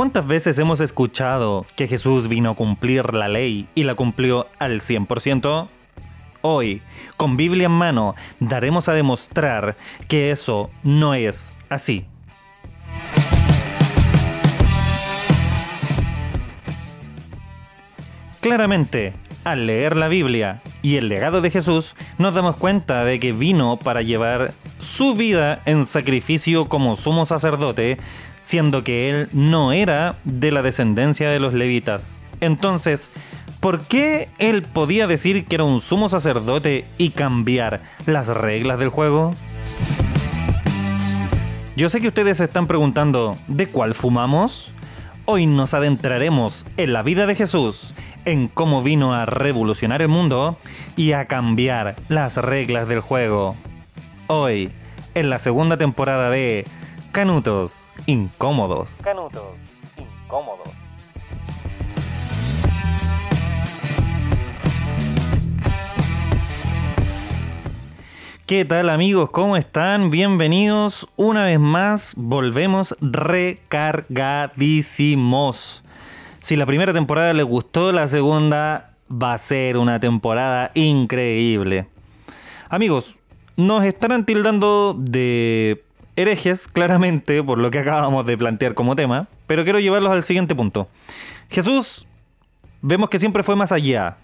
¿Cuántas veces hemos escuchado que Jesús vino a cumplir la ley y la cumplió al 100%? Hoy, con Biblia en mano, daremos a demostrar que eso no es así. Claramente, al leer la Biblia y el legado de Jesús, nos damos cuenta de que vino para llevar su vida en sacrificio como sumo sacerdote, siendo que él no era de la descendencia de los levitas. Entonces, ¿por qué él podía decir que era un sumo sacerdote y cambiar las reglas del juego? Yo sé que ustedes se están preguntando, ¿de cuál fumamos? Hoy nos adentraremos en la vida de Jesús en cómo vino a revolucionar el mundo y a cambiar las reglas del juego. Hoy, en la segunda temporada de Canutos Incómodos. Canutos Incómodos. ¿Qué tal amigos? ¿Cómo están? Bienvenidos una vez más. Volvemos recargadísimos si la primera temporada les gustó, la segunda va a ser una temporada increíble. Amigos, nos estarán tildando de herejes, claramente, por lo que acabamos de plantear como tema, pero quiero llevarlos al siguiente punto. Jesús, vemos que siempre fue más allá.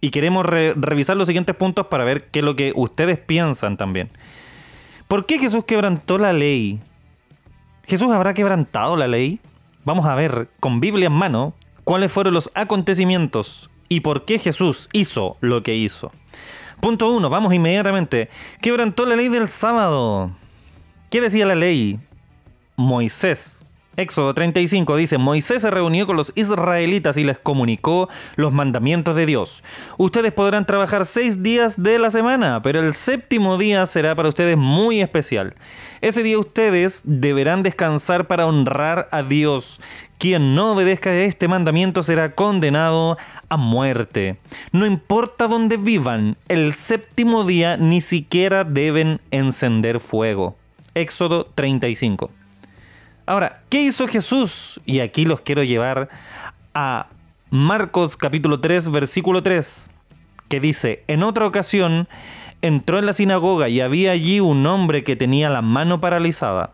Y queremos revisar los siguientes puntos para ver qué es lo que ustedes piensan también. ¿Por qué Jesús quebrantó la ley? ¿Jesús habrá quebrantado la ley? vamos a ver con Biblia en mano cuáles fueron los acontecimientos y por qué Jesús hizo lo que hizo. Punto 1, vamos inmediatamente. Quebrantó la ley del sábado. ¿Qué decía la ley? Moisés Éxodo 35 dice, Moisés se reunió con los israelitas y les comunicó los mandamientos de Dios. Ustedes podrán trabajar seis días de la semana, pero el séptimo día será para ustedes muy especial. Ese día ustedes deberán descansar para honrar a Dios. Quien no obedezca este mandamiento será condenado a muerte. No importa dónde vivan, el séptimo día ni siquiera deben encender fuego. Éxodo 35. Ahora, ¿qué hizo Jesús? Y aquí los quiero llevar a Marcos capítulo 3, versículo 3, que dice, en otra ocasión entró en la sinagoga y había allí un hombre que tenía la mano paralizada.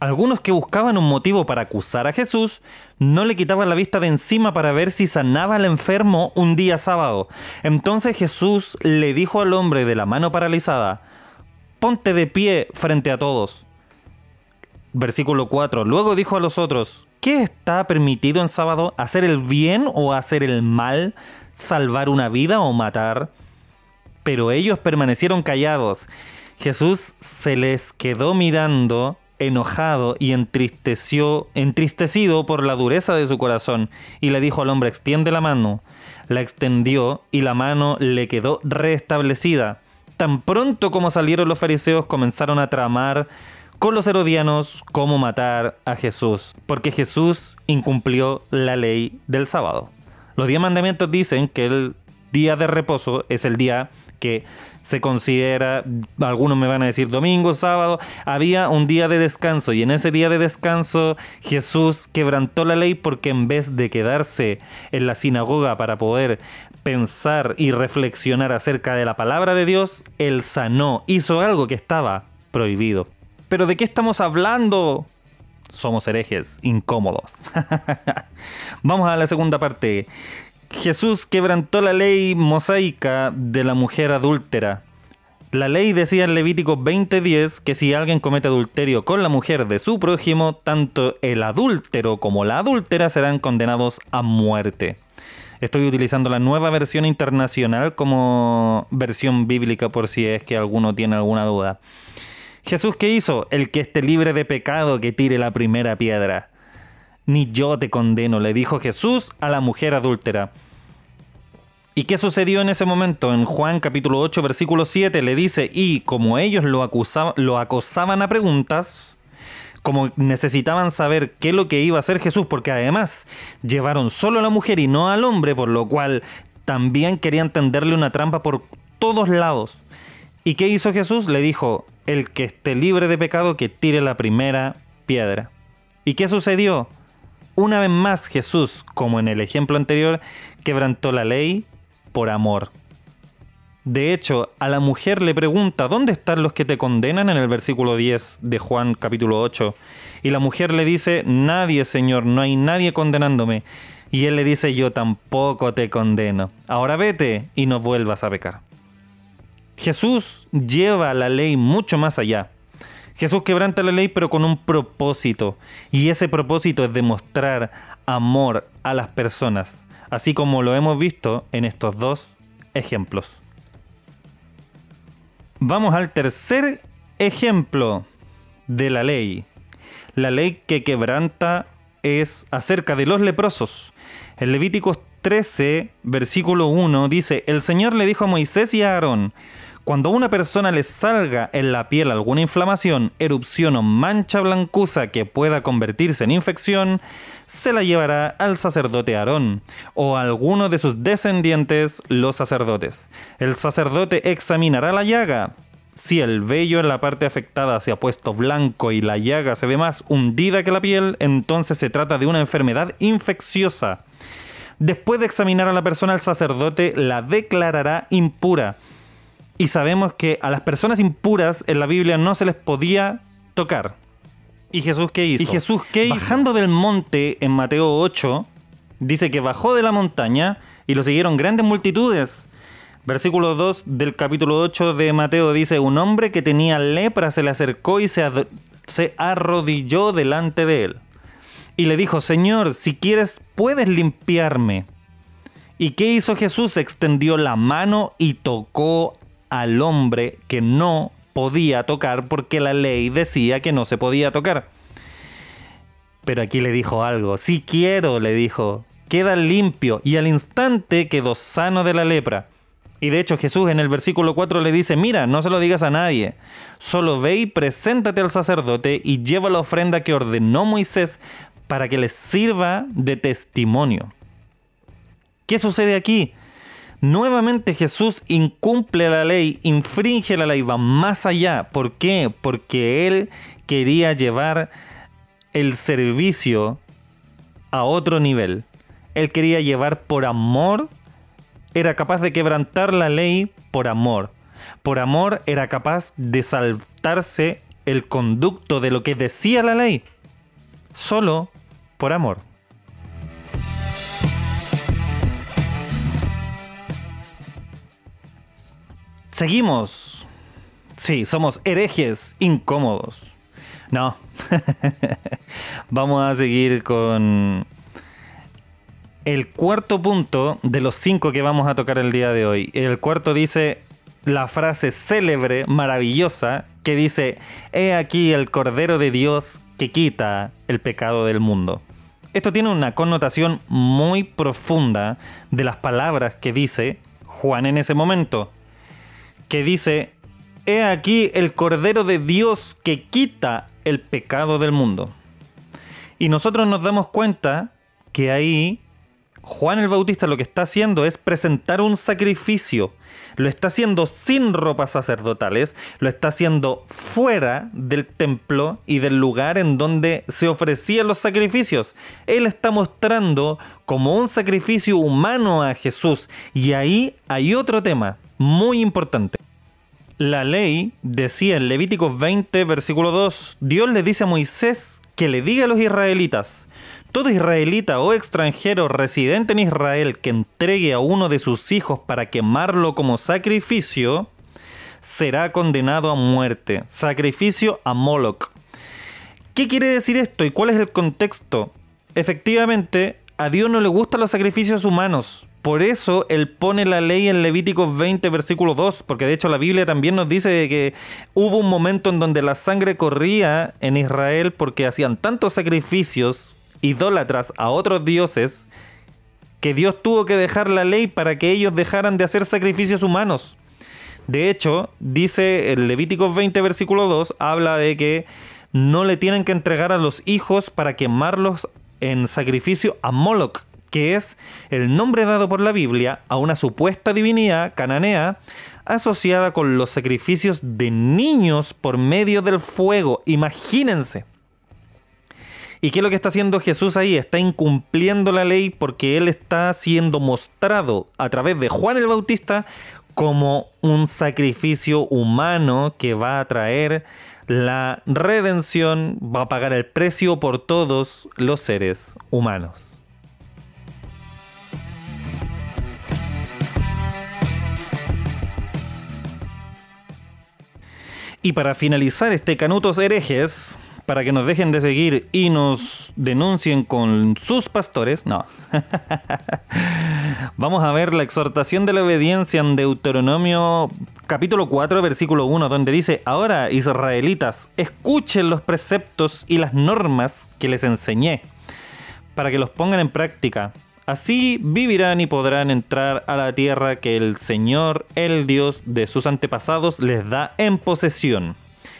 Algunos que buscaban un motivo para acusar a Jesús no le quitaban la vista de encima para ver si sanaba al enfermo un día sábado. Entonces Jesús le dijo al hombre de la mano paralizada, ponte de pie frente a todos. Versículo 4. Luego dijo a los otros, ¿qué está permitido en sábado? ¿Hacer el bien o hacer el mal? ¿Salvar una vida o matar? Pero ellos permanecieron callados. Jesús se les quedó mirando enojado y entristeció, entristecido por la dureza de su corazón, y le dijo al hombre, extiende la mano. La extendió y la mano le quedó restablecida. Tan pronto como salieron los fariseos comenzaron a tramar con los herodianos cómo matar a Jesús, porque Jesús incumplió la ley del sábado. Los diez mandamientos dicen que el día de reposo es el día que se considera, algunos me van a decir domingo, sábado, había un día de descanso y en ese día de descanso Jesús quebrantó la ley porque en vez de quedarse en la sinagoga para poder pensar y reflexionar acerca de la palabra de Dios, él sanó, hizo algo que estaba prohibido. ¿Pero de qué estamos hablando? Somos herejes, incómodos. Vamos a la segunda parte. Jesús quebrantó la ley mosaica de la mujer adúltera. La ley decía en Levítico 20:10 que si alguien comete adulterio con la mujer de su prójimo, tanto el adúltero como la adúltera serán condenados a muerte. Estoy utilizando la nueva versión internacional como versión bíblica por si es que alguno tiene alguna duda. Jesús, ¿qué hizo? El que esté libre de pecado, que tire la primera piedra. Ni yo te condeno, le dijo Jesús a la mujer adúltera. ¿Y qué sucedió en ese momento? En Juan capítulo 8, versículo 7 le dice, y como ellos lo, lo acosaban a preguntas, como necesitaban saber qué es lo que iba a hacer Jesús, porque además llevaron solo a la mujer y no al hombre, por lo cual también querían tenderle una trampa por todos lados. ¿Y qué hizo Jesús? Le dijo, el que esté libre de pecado que tire la primera piedra. ¿Y qué sucedió? Una vez más Jesús, como en el ejemplo anterior, quebrantó la ley por amor. De hecho, a la mujer le pregunta, ¿dónde están los que te condenan? En el versículo 10 de Juan capítulo 8. Y la mujer le dice, nadie, Señor, no hay nadie condenándome. Y él le dice, yo tampoco te condeno. Ahora vete y no vuelvas a pecar. Jesús lleva la ley mucho más allá. Jesús quebranta la ley pero con un propósito. Y ese propósito es demostrar amor a las personas. Así como lo hemos visto en estos dos ejemplos. Vamos al tercer ejemplo de la ley. La ley que quebranta es acerca de los leprosos. En Levíticos 13, versículo 1 dice, el Señor le dijo a Moisés y a Aarón, cuando a una persona le salga en la piel alguna inflamación, erupción o mancha blancuza que pueda convertirse en infección, se la llevará al sacerdote Aarón o a alguno de sus descendientes, los sacerdotes. El sacerdote examinará la llaga. Si el vello en la parte afectada se ha puesto blanco y la llaga se ve más hundida que la piel, entonces se trata de una enfermedad infecciosa. Después de examinar a la persona, el sacerdote la declarará impura y sabemos que a las personas impuras en la Biblia no se les podía tocar. ¿Y Jesús qué hizo? ¿Y Jesús qué hizo? Bajando del monte en Mateo 8, dice que bajó de la montaña y lo siguieron grandes multitudes. Versículo 2 del capítulo 8 de Mateo dice, un hombre que tenía lepra se le acercó y se, se arrodilló delante de él. Y le dijo, Señor, si quieres, puedes limpiarme. ¿Y qué hizo Jesús? Extendió la mano y tocó al hombre que no podía tocar porque la ley decía que no se podía tocar. Pero aquí le dijo algo, si quiero, le dijo, queda limpio y al instante quedó sano de la lepra. Y de hecho Jesús en el versículo 4 le dice, mira, no se lo digas a nadie, solo ve y preséntate al sacerdote y lleva la ofrenda que ordenó Moisés para que les sirva de testimonio. ¿Qué sucede aquí? Nuevamente Jesús incumple la ley, infringe la ley, va más allá. ¿Por qué? Porque Él quería llevar el servicio a otro nivel. Él quería llevar por amor, era capaz de quebrantar la ley por amor. Por amor era capaz de saltarse el conducto de lo que decía la ley. Solo por amor. Seguimos. Sí, somos herejes incómodos. No. Vamos a seguir con el cuarto punto de los cinco que vamos a tocar el día de hoy. El cuarto dice la frase célebre, maravillosa, que dice, He aquí el Cordero de Dios que quita el pecado del mundo. Esto tiene una connotación muy profunda de las palabras que dice Juan en ese momento que dice, He aquí el Cordero de Dios que quita el pecado del mundo. Y nosotros nos damos cuenta que ahí Juan el Bautista lo que está haciendo es presentar un sacrificio. Lo está haciendo sin ropas sacerdotales, lo está haciendo fuera del templo y del lugar en donde se ofrecían los sacrificios. Él está mostrando como un sacrificio humano a Jesús. Y ahí hay otro tema muy importante. La ley decía en Levíticos 20, versículo 2, Dios le dice a Moisés que le diga a los israelitas, todo israelita o extranjero residente en Israel que entregue a uno de sus hijos para quemarlo como sacrificio, será condenado a muerte. Sacrificio a Moloch. ¿Qué quiere decir esto y cuál es el contexto? Efectivamente, a Dios no le gustan los sacrificios humanos. Por eso él pone la ley en Levíticos 20, versículo 2, porque de hecho la Biblia también nos dice que hubo un momento en donde la sangre corría en Israel porque hacían tantos sacrificios idólatras a otros dioses que Dios tuvo que dejar la ley para que ellos dejaran de hacer sacrificios humanos. De hecho, dice el Levíticos 20, versículo 2, habla de que no le tienen que entregar a los hijos para quemarlos en sacrificio a Moloch, que es el nombre dado por la Biblia a una supuesta divinidad cananea asociada con los sacrificios de niños por medio del fuego. Imagínense. ¿Y qué es lo que está haciendo Jesús ahí? Está incumpliendo la ley porque él está siendo mostrado a través de Juan el Bautista como un sacrificio humano que va a traer la redención, va a pagar el precio por todos los seres humanos. Y para finalizar este Canutos herejes, para que nos dejen de seguir y nos denuncien con sus pastores, no. Vamos a ver la exhortación de la obediencia en Deuteronomio capítulo 4, versículo 1, donde dice, ahora israelitas, escuchen los preceptos y las normas que les enseñé, para que los pongan en práctica. Así vivirán y podrán entrar a la tierra que el Señor, el Dios de sus antepasados, les da en posesión.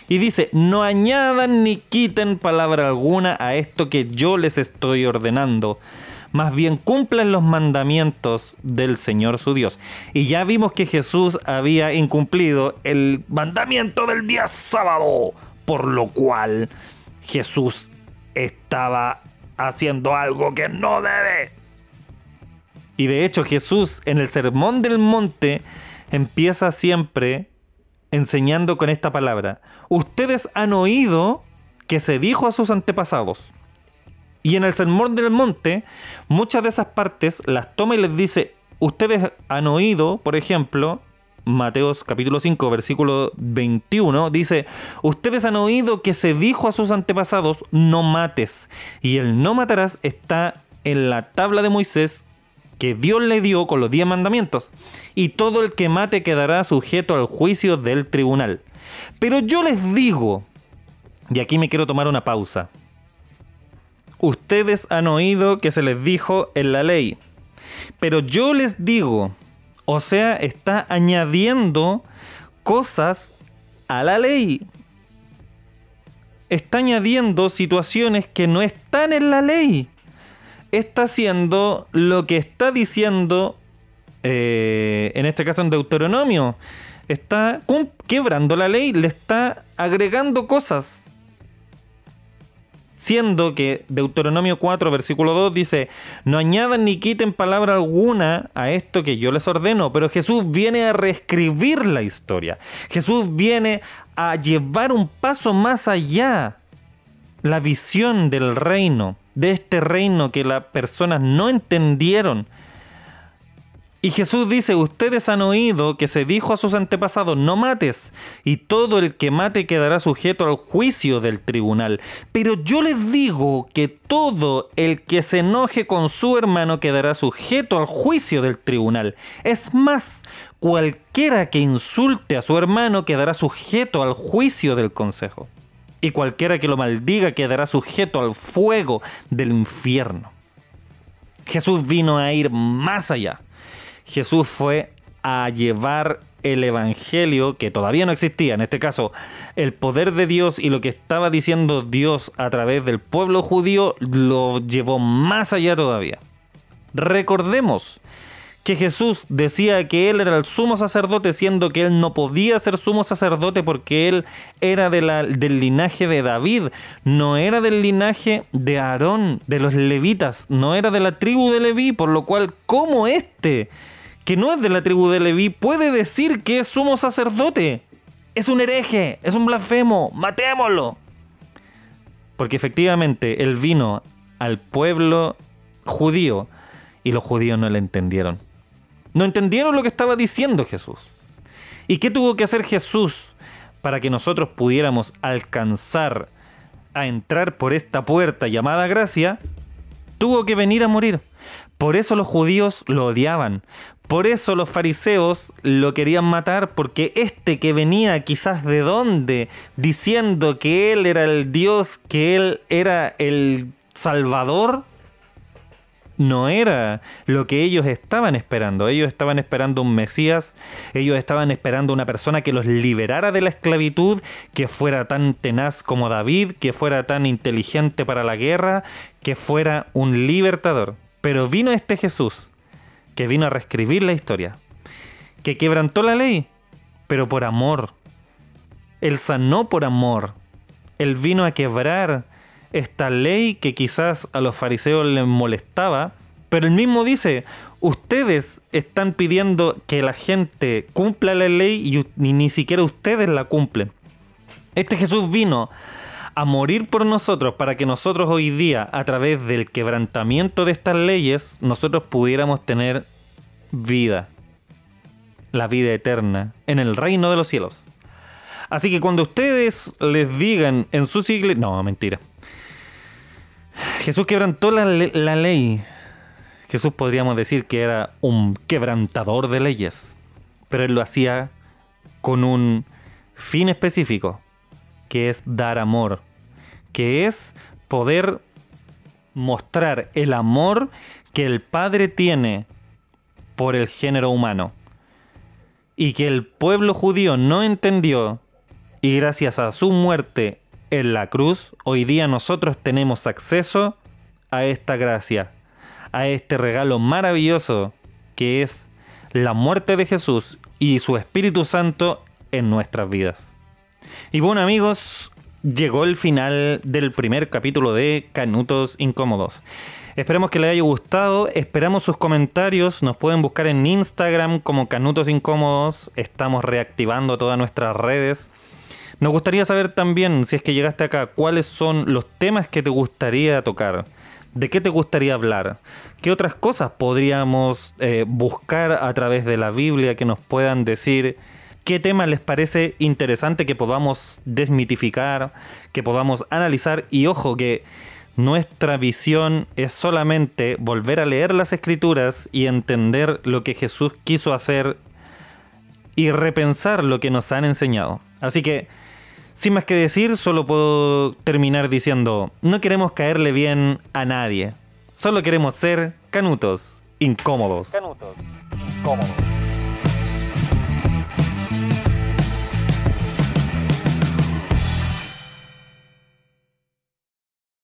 Y dice, no añadan ni quiten palabra alguna a esto que yo les estoy ordenando. Más bien cumplan los mandamientos del Señor su Dios. Y ya vimos que Jesús había incumplido el mandamiento del día sábado. Por lo cual Jesús estaba haciendo algo que no debe. Y de hecho Jesús en el Sermón del Monte empieza siempre enseñando con esta palabra. Ustedes han oído que se dijo a sus antepasados. Y en el Sermón del Monte, muchas de esas partes las toma y les dice, ustedes han oído, por ejemplo, Mateos capítulo 5, versículo 21, dice, ustedes han oído que se dijo a sus antepasados, no mates. Y el no matarás está en la tabla de Moisés que Dios le dio con los diez mandamientos, y todo el que mate quedará sujeto al juicio del tribunal. Pero yo les digo, y aquí me quiero tomar una pausa, ustedes han oído que se les dijo en la ley, pero yo les digo, o sea, está añadiendo cosas a la ley. Está añadiendo situaciones que no están en la ley está haciendo lo que está diciendo, eh, en este caso en Deuteronomio. Está quebrando la ley, le está agregando cosas. Siendo que Deuteronomio 4, versículo 2 dice, no añadan ni quiten palabra alguna a esto que yo les ordeno, pero Jesús viene a reescribir la historia. Jesús viene a llevar un paso más allá la visión del reino de este reino que las personas no entendieron. Y Jesús dice, ustedes han oído que se dijo a sus antepasados, no mates, y todo el que mate quedará sujeto al juicio del tribunal. Pero yo les digo que todo el que se enoje con su hermano quedará sujeto al juicio del tribunal. Es más, cualquiera que insulte a su hermano quedará sujeto al juicio del consejo y cualquiera que lo maldiga quedará sujeto al fuego del infierno. Jesús vino a ir más allá. Jesús fue a llevar el Evangelio, que todavía no existía, en este caso, el poder de Dios y lo que estaba diciendo Dios a través del pueblo judío, lo llevó más allá todavía. Recordemos que Jesús decía que él era el sumo sacerdote, siendo que él no podía ser sumo sacerdote porque él era de la, del linaje de David, no era del linaje de Aarón, de los levitas, no era de la tribu de Leví, por lo cual, ¿cómo este, que no es de la tribu de Leví, puede decir que es sumo sacerdote? Es un hereje, es un blasfemo, matémoslo. Porque efectivamente él vino al pueblo judío y los judíos no le entendieron. No entendieron lo que estaba diciendo Jesús. ¿Y qué tuvo que hacer Jesús para que nosotros pudiéramos alcanzar a entrar por esta puerta llamada gracia? Tuvo que venir a morir. Por eso los judíos lo odiaban. Por eso los fariseos lo querían matar, porque este que venía quizás de dónde, diciendo que él era el Dios, que él era el Salvador, no era lo que ellos estaban esperando. Ellos estaban esperando un Mesías, ellos estaban esperando una persona que los liberara de la esclavitud, que fuera tan tenaz como David, que fuera tan inteligente para la guerra, que fuera un libertador. Pero vino este Jesús, que vino a reescribir la historia, que quebrantó la ley, pero por amor. Él sanó por amor. Él vino a quebrar esta ley que quizás a los fariseos les molestaba, pero él mismo dice, ustedes están pidiendo que la gente cumpla la ley y ni, ni siquiera ustedes la cumplen. Este Jesús vino a morir por nosotros para que nosotros hoy día, a través del quebrantamiento de estas leyes, nosotros pudiéramos tener vida, la vida eterna, en el reino de los cielos. Así que cuando ustedes les digan en sus iglesias... No, mentira. Jesús quebrantó la, ley. Jesús podríamos decir que era un quebrantador de leyes. Pero él lo hacía con un fin específico, que es dar amor, que es poder mostrar el amor que el Padre tiene por el género humano y que el pueblo judío no entendió y gracias a su muerte en la cruz, hoy día nosotros tenemos acceso a esta gracia, a este regalo maravilloso que es la muerte de Jesús y su Espíritu Santo en nuestras vidas. Y bueno amigos, llegó el final del primer capítulo de Canutos Incómodos. Esperemos que les haya gustado, esperamos sus comentarios, nos pueden buscar en Instagram como Canutos Incómodos, estamos reactivando todas nuestras redes. Nos gustaría saber también, si es que llegaste acá, cuáles son los temas que te gustaría tocar, de qué te gustaría hablar, qué otras cosas podríamos eh, buscar a través de la Biblia que nos puedan decir qué tema les parece interesante que podamos desmitificar, que podamos analizar y ojo que nuestra visión es solamente volver a leer las escrituras y entender lo que Jesús quiso hacer y repensar lo que nos han enseñado. Así que, sin más que decir, solo puedo terminar diciendo, no queremos caerle bien a nadie, solo queremos ser canutos, incómodos.